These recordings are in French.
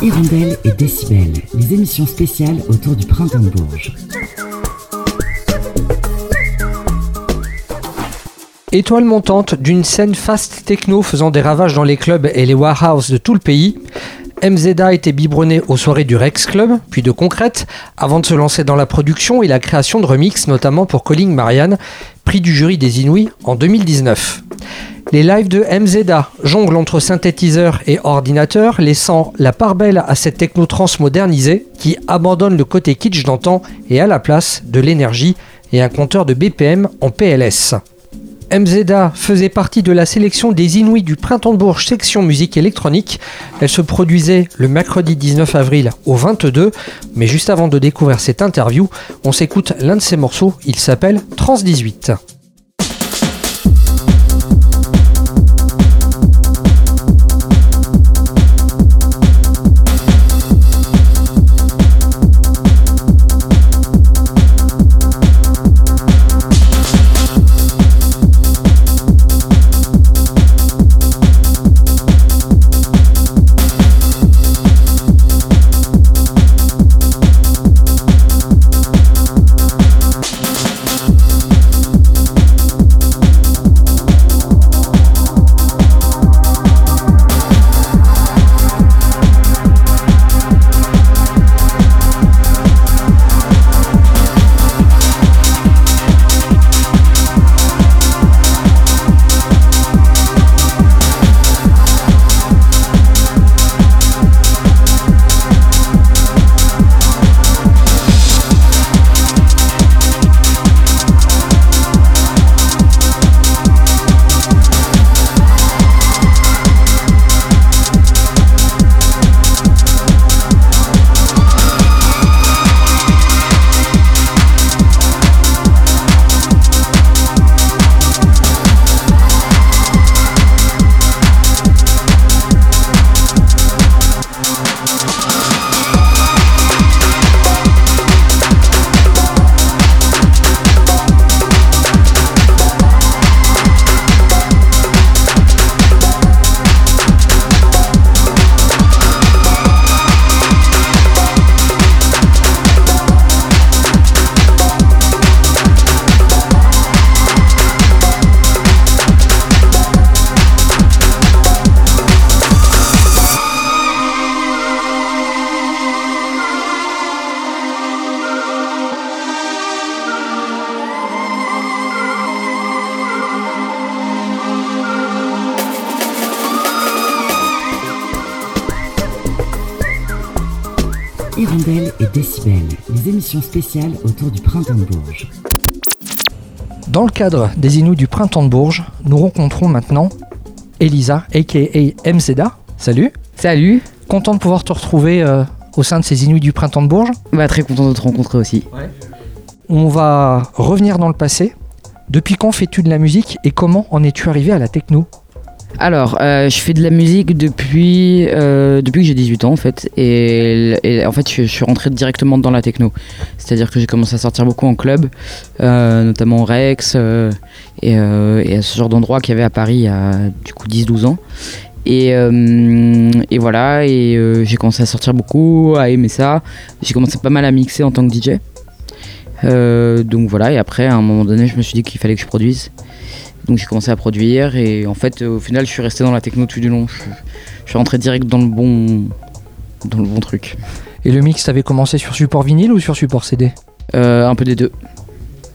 Hirondelle et Décibel, les émissions spéciales autour du printemps Bourges. Étoile montante d'une scène fast techno faisant des ravages dans les clubs et les warehouses de tout le pays, MZA était biberonné aux soirées du Rex Club, puis de Concrète, avant de se lancer dans la production et la création de remix, notamment pour Calling Marianne, prix du jury des Inouïs en 2019. Les lives de MZA jonglent entre synthétiseurs et ordinateurs, laissant la part belle à cette techno-trans modernisée qui abandonne le côté kitsch d'antan et à la place de l'énergie et un compteur de BPM en PLS. MZA faisait partie de la sélection des Inuits du Printemps de Bourges section musique électronique. Elle se produisait le mercredi 19 avril au 22, mais juste avant de découvrir cette interview, on s'écoute l'un de ses morceaux, il s'appelle Trans 18. Hirondelle et Décibel, les émissions spéciales autour du printemps de Bourges. Dans le cadre des Inuits du printemps de Bourges, nous rencontrons maintenant Elisa, aka MZA. Salut. Salut. Content de pouvoir te retrouver euh, au sein de ces Inuits du printemps de Bourges. Bah, très content de te rencontrer aussi. On va revenir dans le passé. Depuis quand fais-tu de la musique et comment en es-tu arrivé à la techno? Alors, euh, je fais de la musique depuis, euh, que j'ai 18 ans en fait. Et, en fait, je, suis rentré directement dans la techno. C'est-à-dire que j'ai commencé à sortir beaucoup en club, euh, notamment Rex et, ce genre d'endroit qu'il y avait à Paris il y a du coup 10-12 ans. Et, et voilà, et j'ai commencé à sortir beaucoup, à aimer ça. J'ai commencé pas mal à mixer en tant que DJ. Donc voilà, et après, à un moment donné, je me suis dit qu'il fallait que je produise. Donc j'ai commencé à produire, et en fait, euh, au final, je suis resté dans la techno tout du long. Je, je suis rentré direct dans le bon, dans le bon truc. Et le mix, t'avais commencé sur support vinyle ou sur support CD Euh, un peu des deux.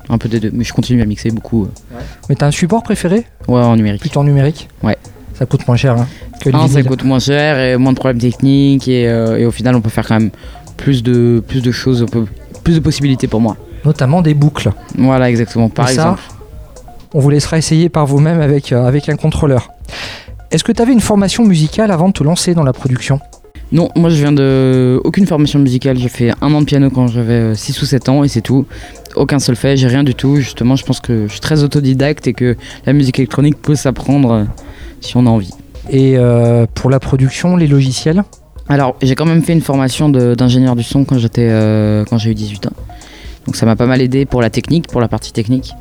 Un peu des deux, mais je continue à mixer beaucoup. euh, Mais t'as un support préféré? Ouais, en numérique. Plutôt en numérique? Ouais. Ça coûte moins cher hein, que le Un, ça coûte moins cher et moins de problèmes techniques, et, euh, et au final, on peut faire quand même plus de, plus de choses, plus de possibilités pour moi. Notamment des boucles. Voilà, exactement. Par Et ça, exemple. On vous laissera essayer par vous-même avec, euh, avec un contrôleur. Est-ce que tu avais une formation musicale avant de te lancer dans la production? Non, moi je viens de. Aucune formation musicale. J'ai fait un an de piano quand j'avais 6 ou 7 ans et c'est tout. Aucun solfège, j'ai rien du tout. Justement, je pense que je suis très autodidacte et que la musique électronique peut s'apprendre euh, si on a envie. Et euh, pour la production, les logiciels? Alors, j'ai quand même fait une formation d'ingénieur du son quand j'étais euh, quand j'ai eu 18 ans. Donc ça m'a pas mal aidé pour la technique, pour la partie technique.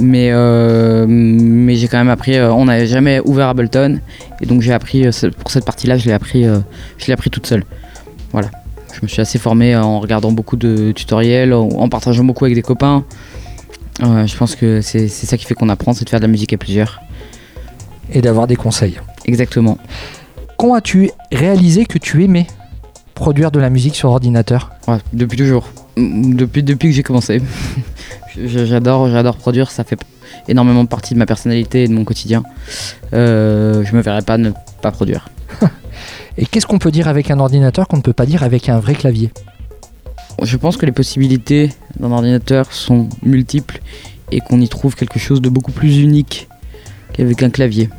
Mais, euh, mais j'ai quand même appris. euh, on n'avait jamais ouvert Ableton et donc j'ai appris euh, pour cette partie-là, je l'ai appris, je l'ai appris toute seule. voilà. Je me suis assez formé en regardant beaucoup de tutoriels, en, partageant beaucoup avec des copains. Je pense que c'est c'est ça qui fait qu'on apprend, c'est de faire de la musique à plusieurs. Et d'avoir des conseils. Exactement. Quand as-tu réalisé que tu aimais produire de la musique sur ordinateur? Ouais, depuis toujours. Mm, Depuis, depuis que j'ai commencé. J'adore, j'adore produire, ça fait énormément partie de ma personnalité et de mon quotidien. Euh, je me verrais pas ne pas produire. Et qu'est-ce qu'on peut dire avec un ordinateur qu'on ne peut pas dire avec un vrai clavier? Je pense que les possibilités d'un ordinateur sont multiples et qu'on y trouve quelque chose de beaucoup plus unique qu'avec un clavier.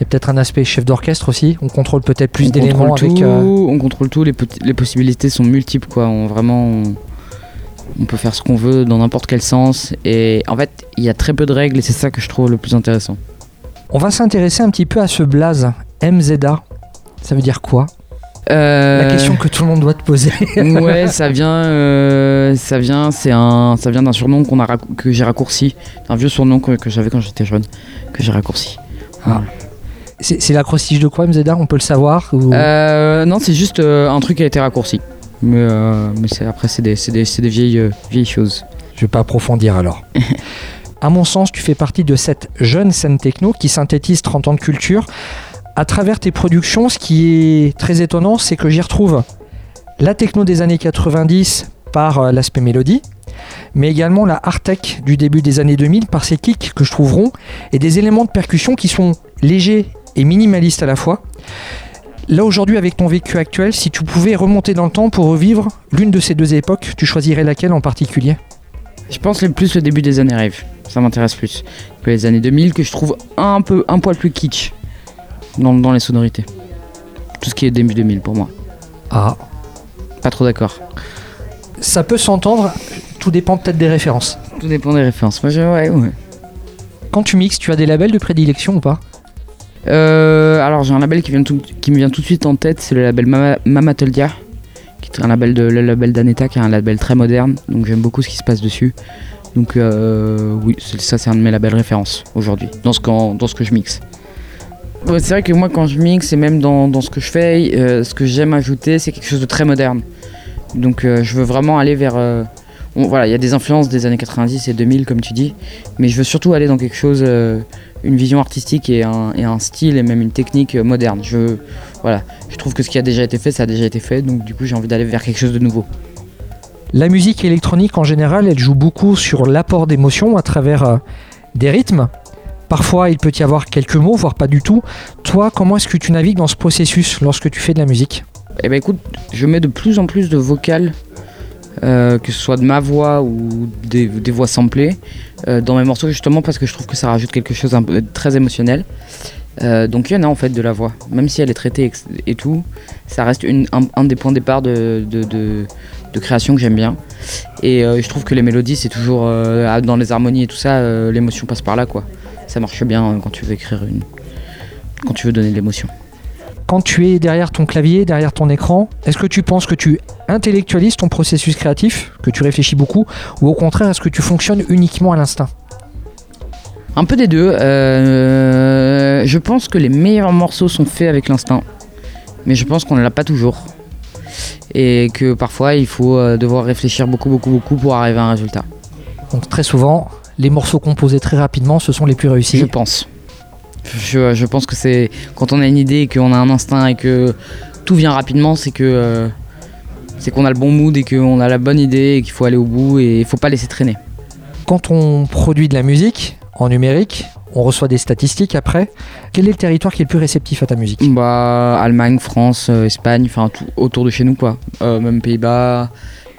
Il y a peut-être un aspect chef d'orchestre aussi. On contrôle peut-être plus d'éléments avec. tout, euh, on contrôle tout, les, possibilités sont multiples quoi. On, vraiment, on, on peut faire ce qu'on veut dans n'importe quel sens et en fait, il y a très peu de règles et c'est ça que je trouve le plus intéressant. On va s'intéresser un petit peu à ce blaze MZA. Ça veut dire quoi? La question que tout le monde doit te poser. ouais, ça vient, euh, ça vient, c'est un, ça vient d'un surnom qu'on a que j'ai raccourci, un vieux surnom que, que j'avais quand j'étais jeune, que j'ai raccourci. Voilà. C'est c'est l'acrostiche de quoi MZA On peut le savoir ou- Euh, non, c'est juste euh, un truc qui a été raccourci. Mais, euh, mais après, c'est des, vieilles, vieilles choses. Je vais pas approfondir alors. à mon sens, tu fais partie de cette jeune scène techno qui synthétise 30 ans de culture. À travers tes productions, ce qui est très étonnant, c'est que j'y retrouve la techno des années 90 par l'aspect mélodie, mais également la hard tech du début des années 2000 par ses kicks que je trouve ronds et des éléments de percussion qui sont légers et minimalistes à la fois. Là aujourd'hui, avec ton vécu actuel, si tu pouvais remonter dans le temps pour revivre l'une de ces deux époques, tu choisirais laquelle en particulier? Je pense le plus le début des années rêve. Ça m'intéresse plus que les années 2000, que je trouve un peu, un poil plus kitsch dans, dans les sonorités. Tout ce qui est début 2000 pour moi. Ah, Pas trop d'accord. ça peut s'entendre, tout dépend peut-être des références. Tout dépend des références. Moi, je, ouais, ouais. Quand tu mixes, tu as des labels de prédilection ou pas? Euh, alors j'ai un label qui, me vient tout de suite en tête, c'est le label Mama, qui est un label de le label d'Aneta, qui est un label très moderne, donc j'aime beaucoup ce qui se passe dessus. Donc euh, oui, ça c'est un de mes labels références aujourd'hui, dans ce, que je mixe. C'est vrai que moi quand je mixe et même dans, ce que je fais, euh, ce que j'aime ajouter c'est quelque chose de très moderne. Donc je veux vraiment aller vers... voilà, il y a des influences des années 90 et 2000 comme tu dis, mais je veux surtout aller dans quelque chose... une vision artistique et un, et un style et même une technique moderne. Je, voilà, je trouve que ce qui a déjà été fait, ça a déjà été fait, donc du coup j'ai envie d'aller vers quelque chose de nouveau. La musique électronique en général, elle joue beaucoup sur l'apport d'émotions à travers euh, des rythmes. Parfois, il peut y avoir quelques mots, voire pas du tout. Toi, comment est-ce que tu navigues dans ce processus lorsque tu fais de la musique? Eh ben écoute, je mets de plus en plus de vocales, euh, que ce soit de ma voix ou des, voix samplées, euh, dans mes morceaux justement parce que je trouve que ça rajoute quelque chose peu très émotionnel. Euh, donc il y en a en fait de la voix, même si elle est traitée et tout, ça reste un, des points de départ de, de, de- de création que j'aime bien. Et je trouve que les mélodies, c'est toujours dans les harmonies et tout ça, l'émotion passe par là quoi. Ça marche bien quand tu veux écrire une, quand tu veux donner de l'émotion. Quand tu es derrière ton clavier, derrière ton écran, est-ce que tu penses que tu intellectualises ton processus créatif, que tu réfléchis beaucoup, ou au contraire, est-ce que tu fonctionnes uniquement à l'instinct? Un peu des deux. Euh, je pense que les meilleurs morceaux sont faits avec l'instinct. Mais je pense qu'on ne l'a pas toujours. Et que parfois il faut euh, devoir réfléchir beaucoup, beaucoup, beaucoup pour arriver à un résultat. Donc très souvent, les morceaux composés très rapidement, ce sont les plus Je réussis. pense. Je, je pense que c'est quand on a une idée et qu'on a un instinct et que tout vient rapidement, c'est que euh, c'est qu'on a le bon mood et qu'on a la bonne idée et qu'il faut aller au bout et il faut pas laisser traîner. Quand on produit de la musique en numérique, on reçoit des statistiques après. Quel est le territoire qui est le plus réceptif à ta musique? Bah Allemagne, France, euh, Espagne, enfin tout autour de chez nous quoi. Euh, même Pays-Bas,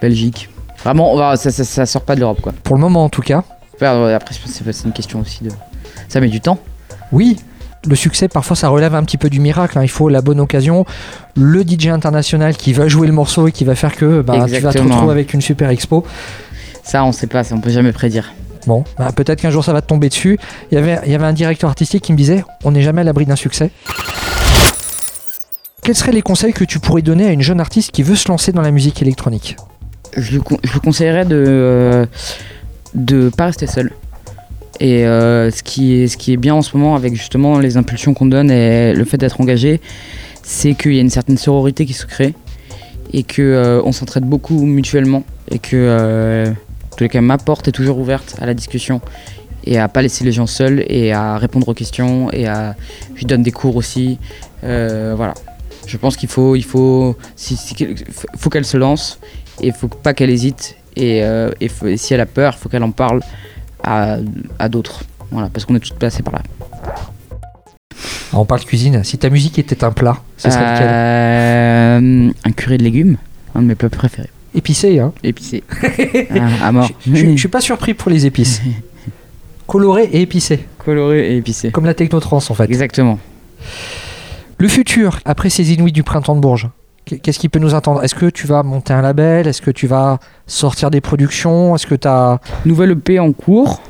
Belgique. Vraiment, on va- ça, ça, ça sort pas de l'Europe quoi. Pour le moment en tout cas. Après, euh, après, c'est une question aussi de. Ça met du temps. Oui, le succès, parfois, ça relève un petit peu du miracle. hein. Il faut la bonne occasion, le DJ international qui va jouer le morceau et qui va faire que bah, tu vas te retrouver avec une super expo. Ça, on sait pas, ça, on peut jamais prédire. Bon, bah, peut-être qu'un jour ça va te tomber dessus. Il y avait, il y avait un directeur artistique qui me disait on n'est jamais à l'abri d'un succès. Quels seraient les conseils que tu pourrais donner à une jeune artiste qui veut se lancer dans la musique électronique? Je lui, con- je lui conseillerais de euh, de pas rester seul. Et euh, ce, qui est, bien en ce moment avec justement les impulsions qu'on donne et le fait d'être engagé, c'est qu'il y a une certaine sororité qui se crée. et que euh, s'entraide beaucoup mutuellement et que euh, tous cas ma porte est toujours ouverte à la discussion et à pas laisser les gens seuls et à répondre aux questions et à je donne des cours aussi Euh, voilà je pense qu'il faut il faut faut qu'elle se lance et faut pas qu'elle hésite et, et si elle a peur faut qu'elle en parle à, à d'autres. Voilà parce qu'on est tous passés par là. On parle cuisine. Si ta musique était un plat, ce serait lequel Euh, un curry de légumes un de mes plats préférés. Épicé, hein. Épicé. Ah, à mort. Je je suis pas surpris pour les épices. Coloré et épicé. coloré et épicé. Comme la technotrance, en fait. exactement. Le futur, après ces Inuits du printemps de Bourges, qu'est-ce qui peut nous attendre? Est-ce que tu vas monter un label? Est-ce que tu vas sortir des productions? Est-ce que tu as... Nouvelle EP en cours,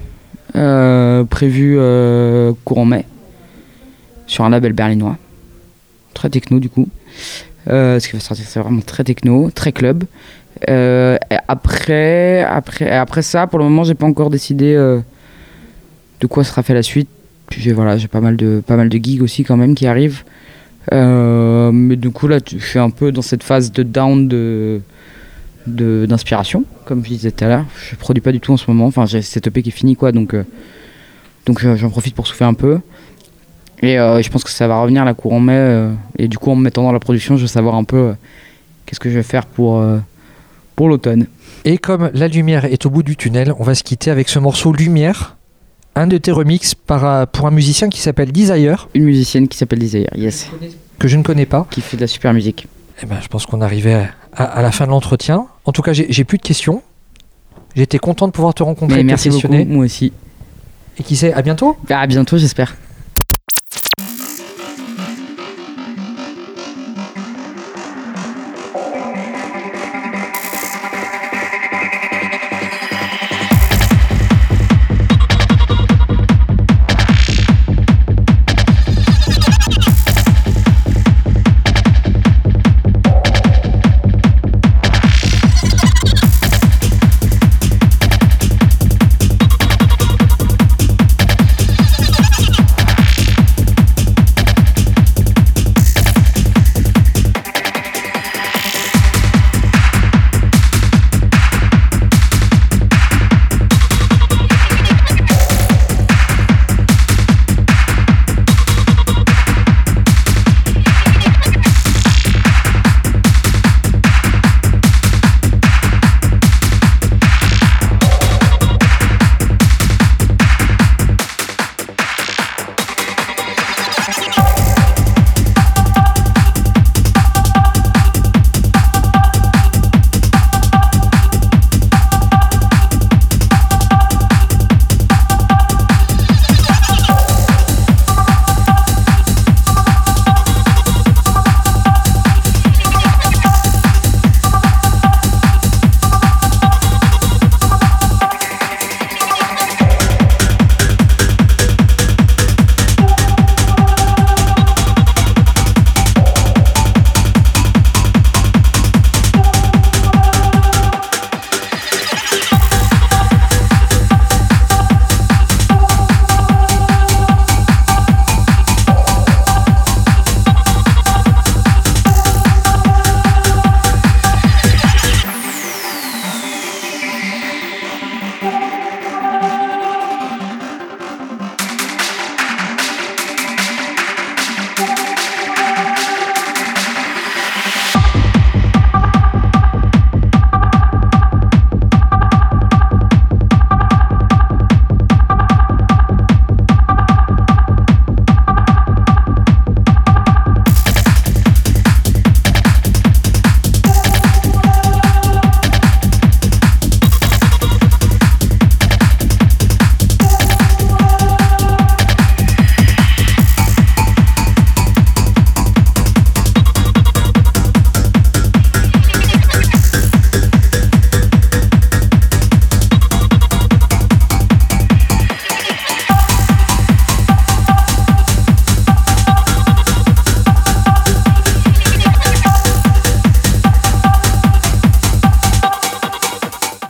euh, prévu euh, courant mai, sur un label berlinois. Très techno du coup. Euh, ce qui va sortir, c'est vraiment très techno, très club. Euh, après, après, après ça, pour le moment, j'ai pas encore décidé euh, de quoi sera fait la suite. Puis voilà, j'ai pas mal de pas mal de gigs aussi quand même qui arrivent. Euh, mais du coup là, je suis un peu dans cette phase de down de d'inspiration, comme je disais tout à l'heure. Je produis pas du tout en ce moment. Enfin, j'ai cette EP qui est finie, quoi. Donc, euh, donc euh, j'en profite pour souffler un peu. Et je pense que ça va revenir la courant mai. et du coup, en me mettant dans la production, je vais savoir un peu qu'est-ce que je vais faire pour, pour l'automne. Et comme la lumière est au bout du tunnel, on va se quitter avec ce morceau Lumière, un de tes remixes par, euh, pour un musicien qui s'appelle Desire, Une musicienne qui s'appelle Desire, yes, que je ne connais pas. qui fait de la super musique. Eh ben, je pense qu'on arrivait à, à la fin de l'entretien. En tout cas, j'ai plus de questions. J'étais content de pouvoir te rencontrer, Mais te merci beaucoup, moi aussi. Et qui sait, à bientôt À bientôt, j'espère.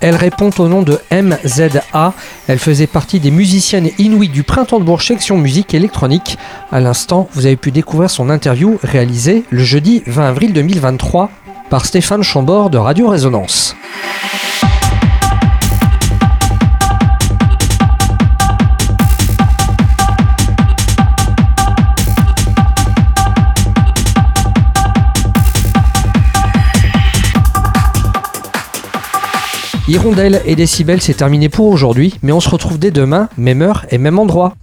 Elle répond au nom de MZA. Elle faisait partie des musiciennes inuits du Printemps de Bourges section musique électronique. À l'instant, vous avez pu découvrir son interview réalisée le jeudi 20 avril 2023 par Stéphane Chambord de Radio Résonance. Hirondelle et Décibel, c'est terminé pour aujourd'hui, mais on se retrouve dès demain, même heure et même endroit.